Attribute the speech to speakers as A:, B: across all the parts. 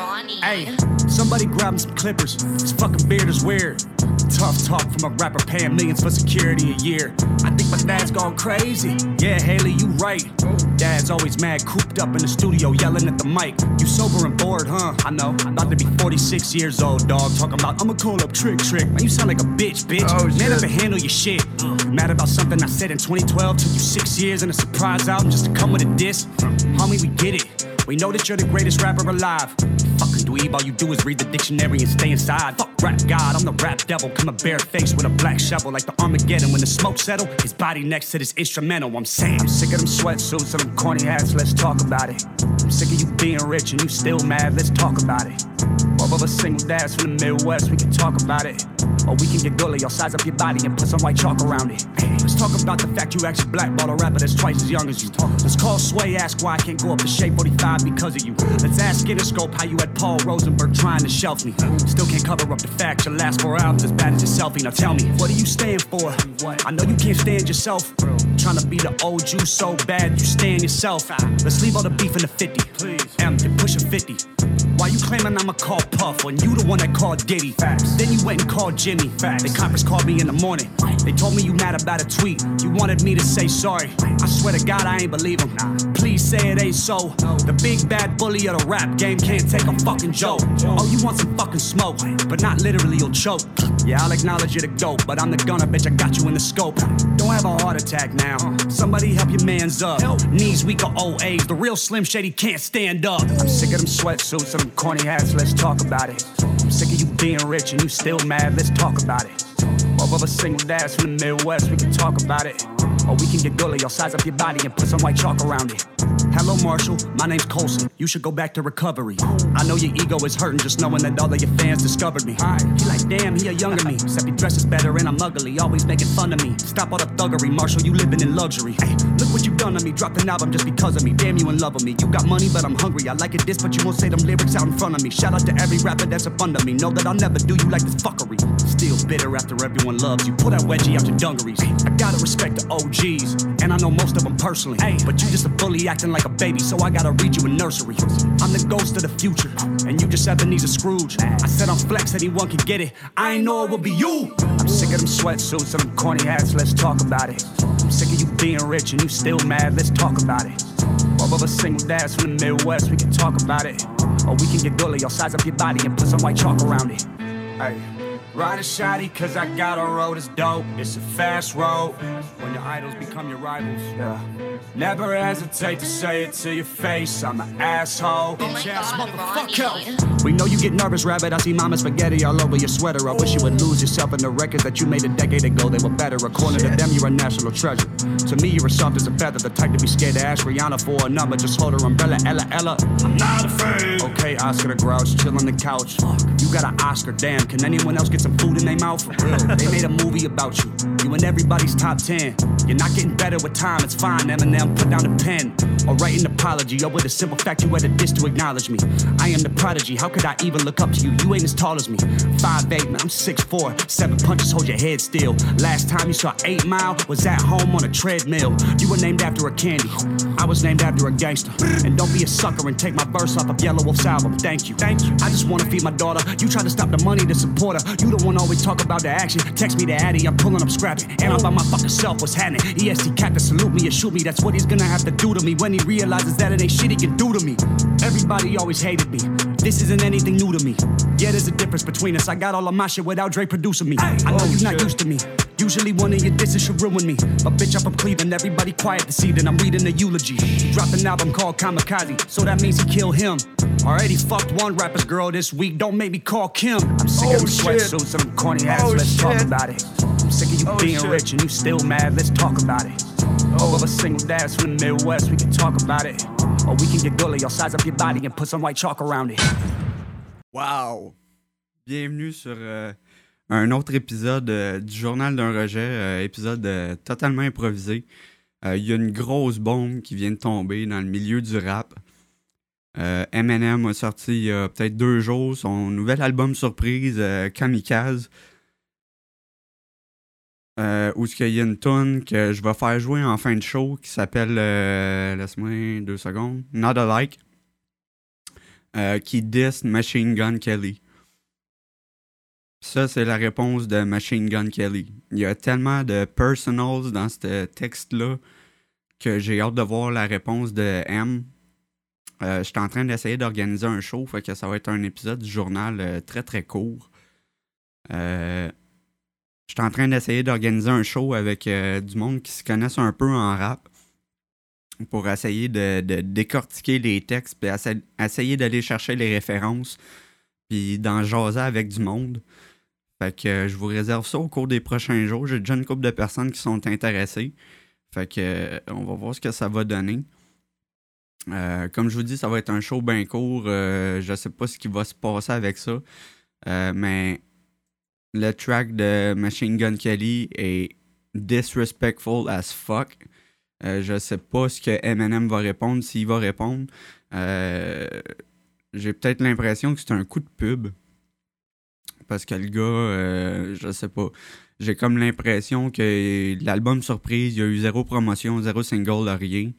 A: Ronnie.
B: Hey, somebody grab him some clippers. His fucking beard is weird. Tough talk from a rapper paying millions for security a year. I think my dad's gone crazy. Yeah, Haley, you right. Dad's always mad, cooped up in the studio, yelling at the mic. You sober and bored, huh? I know. I'm about to be 46 years old, dog. Talking about, I'ma call up Trick Trick. Man, you sound like a bitch, bitch.
C: Oh,
B: Man
C: shit.
B: up and handle your shit. Mad about something I said in 2012. Took you six years and a surprise album just to come with a diss. Homie, we get it. We know that you're the greatest rapper alive. Fucking dweeb, all you do is read the dictionary and stay inside. Fuck rap god, I'm the rap devil. Come a bare face with a black shovel like the Armageddon. When the smoke settle, his body next to this instrumental. I'm saying, I'm sick of them sweatsuits and them corny hats. Let's talk about it. I'm sick of you being rich and you still mad. Let's talk about it. Both of us single dads from the Midwest, we can talk about it. Or we can get gully, I'll size up your body and put some white chalk around it. Let's talk about the fact you actually blackball a rapper that's twice as young as you. Let's call Sway, ask why I can't go up to Shade 45 because of you. Let's ask Interscope how you had Paul Rosenberg trying to shelf me. Still can't cover up the fact your last four albums as bad as your selfie. Now tell me, what do you stand for? I know you can't stand yourself. Trying to be the old you so bad you stand yourself. Let's leave all the beef in the 50. M, you're pushing 50. Why you claiming I'ma call Puff when you the one that called Diddy? Facts. Then you went and called Jimmy. Facts. They conference called me in the morning. They told me you mad about a tweet. You wanted me to say sorry. I swear to God I ain't believe him. Please say it ain't so. The big bad bully of the rap game can't take a fucking joke. Oh, you want some fucking smoke, but not literally you'll choke. Yeah, I'll acknowledge you're the dope, but I'm the gunner, bitch. I got you in the scope. Don't have a heart attack now. Somebody help your man's up. Knees weak or old age. The real Slim Shady can't stand up. I'm sick of them sweatsuits and them corny hats. Let's talk about it. I'm sick of you being rich and you still mad. Let's talk about it. Both of us single dads from the Midwest. We can talk about it. Or we can get gully. I'll size up your body and put some white chalk around it. Hello, Marshall. My name's Colson. You should go back to recovery. I know your ego is hurting just knowing that all of your fans discovered me. He like, damn, he a younger me. Except he dresses better and I'm ugly. Always making fun of me. Stop all the thuggery, Marshall. You living in luxury. Hey, look what you done to me. Dropped an album just because of me. Damn, you in love with me. You got money, but I'm hungry. I like it this, but you won't say them lyrics out in front of me. Shout out to every rapper that's a up under me. Know that I'll never do you like this fuckery. Still bitter after everyone loves you. Pull that wedgie out your dungarees. I gotta respect the OGs, and I know most of them personally. Hey, But you just a bully acting like a baby, so I gotta read you a nursery. I'm the ghost of the future, and you just Ebenezer Scrooge. I said I'm flex, anyone can get it. I ain't know it would be you. I'm sick of them sweatsuits and them corny hats. Let's talk about it. I'm sick of you being rich and you still mad. Let's talk about it. Both of us single dads from the Midwest, we can talk about it. Or we can get gully, I'll size up your body and put some white chalk around it. Hey, ride a shotty, cause I got a road is dope. It's a fast road. When your idols become your rivals. Yeah. Never hesitate to say it to your face. I'm an asshole.
A: Oh
B: Bitch ass motherfucker. We know you get nervous, rabbit. I see mama spaghetti all over your sweater. I wish you would lose yourself in the records that you made a decade ago. They were better. According to them, you're a national treasure. To me, you're as soft as a feather. The type to be scared to ask Rihanna for a number. Just hold her umbrella, Ella, Ella. I'm not afraid. Okay, Oscar the Grouch, chill on the couch. You got an Oscar, damn. Can anyone else get some food in their mouth? They made a movie about you. In everybody's top 10. You're not getting better with time, it's fine. Eminem, put down the pen. Or write an apology, or with a simple fact, you had a diss to acknowledge me. I am the prodigy, how could I even look up to you? You ain't as tall as me. 5'8, man, I'm 6'4. Seven punches, hold your head still. Last time you saw 8 Mile was at home on a treadmill. You were named after a candy. I was named after a gangster. And don't be a sucker and take my verse off of Yelawolf's album. Thank you. Thank you. I just wanna feed my daughter. You try to stop the money to support her. You the one always talk about the action. Text me the addy, I'm pulling up And I'm by my fucking self, was what's happening? cat captain salute me or shoot me. That's what he's gonna have to do to me when he realizes that it ain't shit he can do to me. Everybody always hated me. This isn't anything new to me. Yeah, there's a difference between us. I got all of my shit without Dre producing me. I know you're not oh, used to me. Usually one of your disses should ruin me. But bitch, I'm from Cleveland. Everybody quiet to see that I'm reading a eulogy. He dropped an album called Kamikaze, so that means he killed him. Already fucked one rapper's girl this week. Don't make me call Kim. I'm sick
C: Oh,
B: of them
C: shit.
B: sweatsuits and them corny ass.
C: Oh,
B: Let's talk about it. I'm sick of you
C: Oh,
B: being
C: shit.
B: rich and you still mad. Let's talk about it. All of us single dads from the Midwest, we can talk about it. Or we can get gully, I'll size up your body and put some white chalk around it.
C: Wow! Bienvenue sur euh, un autre épisode euh, du Journal d'un rejet, euh, épisode euh, totalement improvisé. Euh, Il y a une grosse bombe qui vient de tomber dans le milieu du rap. Euh, Eminem a sorti il y a peut-être deux jours son nouvel album surprise, euh, Kamikaze. Euh, où il y a une tune que je vais faire jouer en fin de show qui s'appelle, euh, laisse-moi deux secondes, Not Alike. euh, qui diss Machine Gun Kelly. Ça, c'est la réponse de Machine Gun Kelly. Il y a tellement de personals dans ce texte-là que j'ai hâte de voir la réponse de M. Euh, je suis en train d'essayer d'organiser un show, fait que ça va être un épisode du journal euh, très très court. Euh, je suis en train d'essayer d'organiser un show avec du monde qui se connaissent un peu en rap pour essayer de, décortiquer les textes, puis essayer d'aller chercher les références, puis d'en jaser avec du monde. Fait que je vous réserve ça au cours des prochains jours. J'ai déjà une couple de personnes qui sont intéressées. Fait que on va voir ce que ça va donner. Euh, comme je vous dis, ça va être un show bien court. Euh, je sais pas ce qui va se passer avec ça. Euh, mais le track de Machine Gun Kelly est disrespectful as fuck. je sais pas ce que Eminem va répondre, s'il va répondre. J'ai peut-être l'impression que c'est un coup de pub. Parce que le gars, je sais pas. J'ai comme l'impression que l'album surprise, il y a eu zéro promotion, zéro single, rien.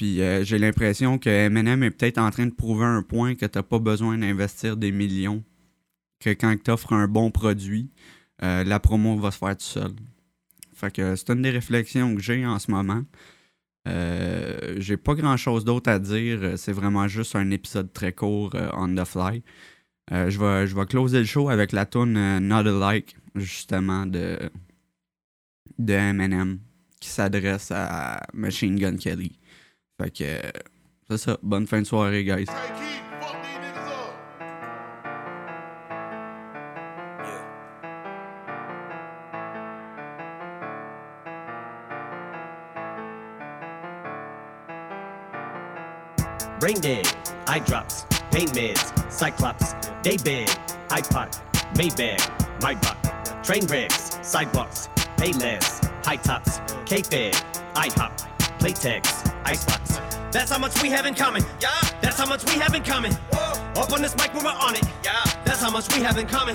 C: Puis euh, j'ai l'impression que Eminem est peut-être en train de prouver un point que t'as pas besoin d'investir des millions. Que quand tu offres un bon produit, euh, la promo va se faire tout seul. Fait que c'est une des réflexions que j'ai en ce moment. Euh, j'ai pas grand chose d'autre à dire. C'est vraiment juste un épisode très court on the fly. je, vais, je vais closer le show avec la tune Not Alike, justement, de, de Eminem, qui s'adresse à Machine Gun Kelly. Fait que c'est ça. Bonne fin de soirée, guys.
A: Brain dead, eye drops, pain meds, cyclops, day bed, iPod, Maybach, my buck, train wrecks, sidewalks, pay less, high tops, K-Fed, IHOP, Playtex, icebox. That's how much we have in common. Yeah. That's how much we have in common. Whoa. Up on this mic when we're on it. Yeah. That's how much we have in common.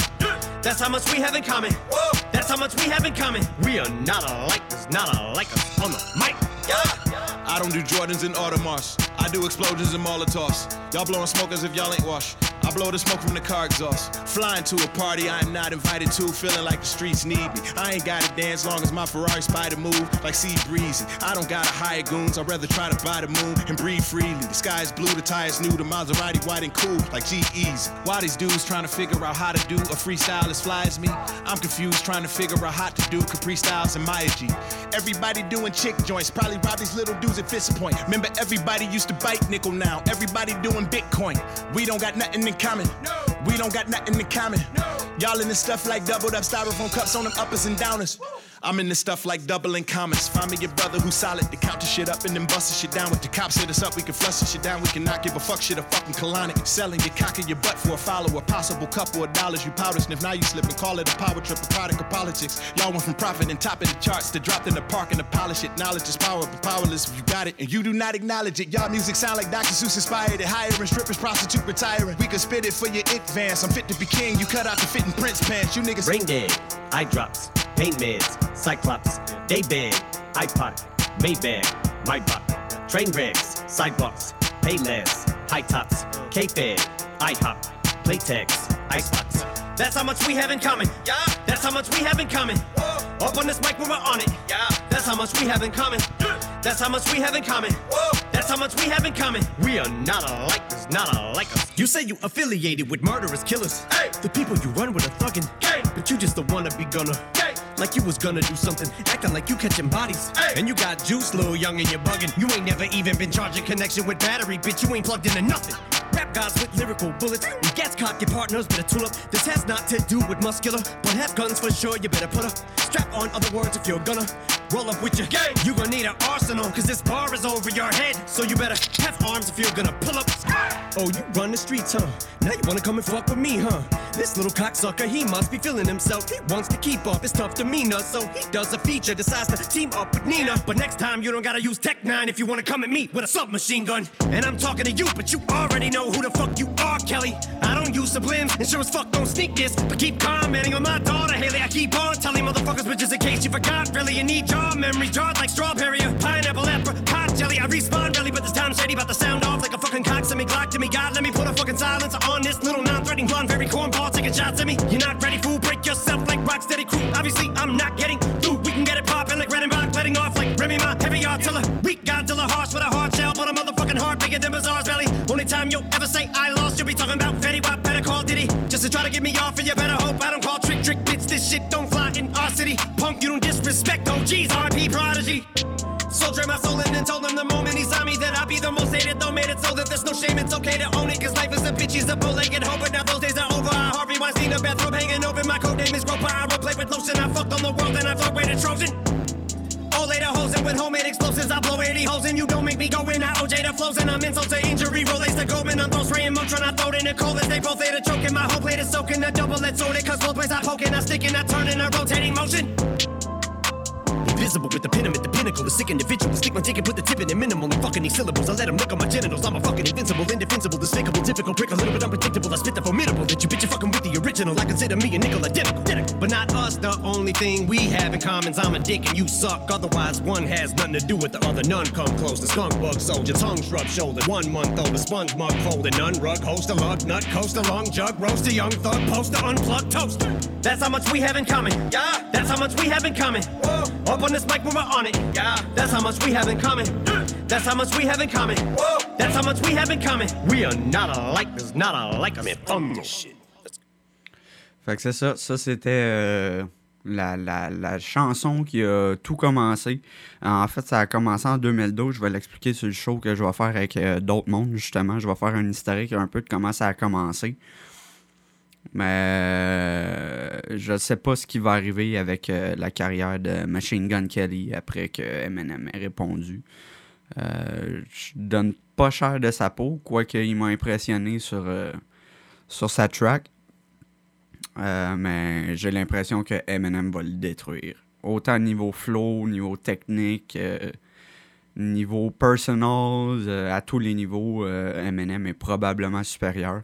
A: That's how much we have in common. Whoa. That's how much we have in common. We are not alike. There's not alike us on the mic.
D: Yeah. I don't do Jordans and Audemars. I do explosions and Molotovs. Y'all blowing smoke as if y'all ain't washed. I blow the smoke from the car exhaust. Flying to a party I am not invited to, feeling like the streets need me. I ain't gotta dance long as my Ferrari spider move like sea breezing. I don't gotta hire goons, I'd rather try to buy the moon and breathe freely. The sky is blue, the tires new, the Maserati white and cool like GE's. Why these dudes trying to figure out how to do a freestyle as fly as me? I'm confused trying to figure out how to do Capri Styles and Maya G. Everybody doing chick joints, probably rob these little dudes at Fist Point. Remember everybody used to bite nickel now. Everybody doing Bitcoin. We don't got nothing in common. No. We don't got nothing in common. No. Y'all in this stuff like doubled up styrofoam cups on them uppers and downers. Woo. I'm in this stuff like doubling commas. Find me your brother who's solid to count the shit up and then bust shit down. With the cops hit us up, we can flush shit down. We can not give a fuck shit a fucking colonic. Selling your cock in your butt for a follower. Possible couple of dollars you powder sniff. Now you slip and call it a power trip, a product of politics. Y'all went from profit and topping the charts to dropped in the park and to polish it. Knowledge is power, but powerless if you got it and you do not acknowledge it. Y'all music sound like Dr. Seuss inspired it. Hiring strippers, prostitute retiring. We can spit it for your advance. I'm fit to be king. You cut out the fitting Prince pants. You niggas.
A: Brain dead, eye drops, pain meds, cyclops. Day bed, iPod, Maybach, my buck. Train wrecks, sidewalks, pay less, high tops, K-Fed, IHOP, Playtex, Icebox. That's how much we have in common. Yeah. That's how much we have in common. Whoa. Up on this mic when we're on it. Yeah. That's how much we have in common. That's how much we have in common. Whoa. That's how much we have in common. We are not alike. There's not alike us. You say you affiliated with murderous killers. Hey. The people you run with are thuggin'. Gang. But you just the wannabe gunner. Gang like you was gonna do something, acting like you catching bodies. Hey. And you got juice, little young, and you're bugging. You ain't never even been charging connection with battery, bitch. You ain't plugged into nothing. Rap guys with lyrical bullets. When gets cock, your partners better tool up. This has not to do with muscular, but have guns for sure. You better put a strap on. Other words, if you're gonna roll up with your gang, you gonna need an arsenal, cause this bar is over your head. So you better have arms if you're gonna pull up. Oh, you run the streets, huh? Now you wanna come and fuck with me, huh? This little cocksucker, he must be feeling himself. He wants to keep up his tough demeanor, so he does a feature, decides to team up with Nina. But next time, you don't gotta use Tech N9ne if you wanna come at me with a submachine gun. And I'm talking to you, but you already know who the fuck you are, Kelly. I don't use sublims, and sure as fuck don't sneak this. But keep commenting on my daughter, Haley. I keep on telling motherfuckers, but just in case you forgot, really, you need your memory jarred like strawberry or pineapple, off jelly. I respawn really, but this time shady about the sound off like a fucking cock. Send me to me, God, let me put a fucking silencer on this little non-threatening blonde, very cornball taking shots at me. You're not ready, fool. Break yourself like Rocksteady crew. Obviously, I'm not getting through. We can get it poppin' like Redenbacher, letting off like Remy Ma, heavy artiller. Weak Godzilla, harsh with a hard shell, but a motherfucking heart bigger than Bazaar's belly. Only time you'll ever say I lost, you'll be talking about Fetty Wap, better call Diddy. Just to try to get me off, and you better hope I don't call trick trick bitch. This shit don't fly in our city. Punk, you don't disrespect OGs, RP Prodigy. Soldier my soul and told him the moment he saw me that I'd be the most hated, though made it so that there's no shame. It's okay to own it, cause life is a bitch, he's a bow-legged hoe, but now those days are over. I Harvey Weinstein, a bathrobe hanging over. My code name is Groper. I roleplay with lotion. I fucked on the world and I float way to Trojan. All later hoes and with homemade explosives, I blow 80 holes and you don't make me go in. I OJ the flows and I'm insult to injury. Relates to Goldman, I'm throw spraying Motron. I throw it in the cold as they both later choking. My whole plate is soaking. A double edged sword, it cause both ways I poking. I stick and I turn in a rotating motion. Invisible with the I'm at the pinnacle. A sick individual. Stick my dick and put the tip in it minimal. And fucking these syllables. I let them lick on my genitals. I'm a fucking invincible, indefensible, despicable, difficult prick, a little bit unpredictable. I spit the formidable. That you bitch, you fucking with the original. I consider me a nickel identical. identical. But not us, the only thing we have in common is I'm a dick and you suck. Otherwise, one has nothing to do with the other. None come close. The skunk bug soldier, tongue shrub shoulder. One month old, the sponge mug folded. None rug, host a lug, nut, coast a long jug, roast a young thug, poster, unplugged toaster. That's how much we have in common. Yeah. That's how much we have in common. Whoa. Up on this mic when we're on it. Yeah. That's how much we have in common. That's how much we have in common. Whoa. That's how much we have in common. We are not alike. There's not alike. I'm in shit.
C: Fait que c'est ça. Ça, c'était euh, la, la, la chanson qui a tout commencé. En fait, ça a commencé en 2012. Je vais l'expliquer sur le show que je vais faire avec euh, d'autres mondes, justement. Je vais faire un historique un peu de comment ça a commencé. Mais euh, je sais pas ce qui va arriver avec euh, la carrière de Machine Gun Kelly après que Eminem ait répondu. Euh, je donne pas cher de sa peau, quoique il m'a impressionné sur, euh, sur sa track. Mais j'ai l'impression que Eminem va le détruire. Autant niveau flow, niveau technique, niveau personal, euh, à tous les niveaux, Eminem est probablement supérieur.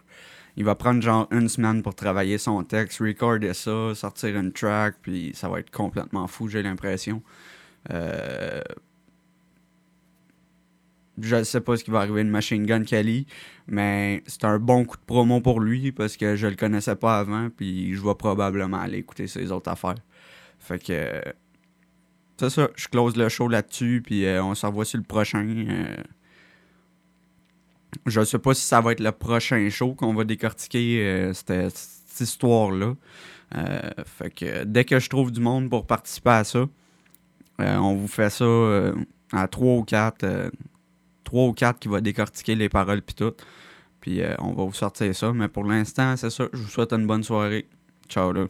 C: Il va prendre genre une semaine pour travailler son texte, recorder ça, sortir une track, puis ça va être complètement fou, j'ai l'impression. Euh, je ne sais pas ce qui va arriver de Machine Gun Kelly, mais c'est un bon coup de promo pour lui parce que je le connaissais pas avant, puis je vais probablement aller écouter ses autres affaires. Fait que. C'est ça, je close le show là-dessus, puis euh, on se revoit sur le prochain. euh. Je sais pas si ça va être le prochain show qu'on va décortiquer euh, cette, histoire-là. Euh, fait que dès que je trouve du monde pour participer à ça, euh, on vous fait ça à 3 ou 4. 3 ou 4 qui va décortiquer les paroles puis tout. Puis on va vous sortir ça. Mais pour l'instant, c'est ça. Je vous souhaite une bonne soirée. Ciao là.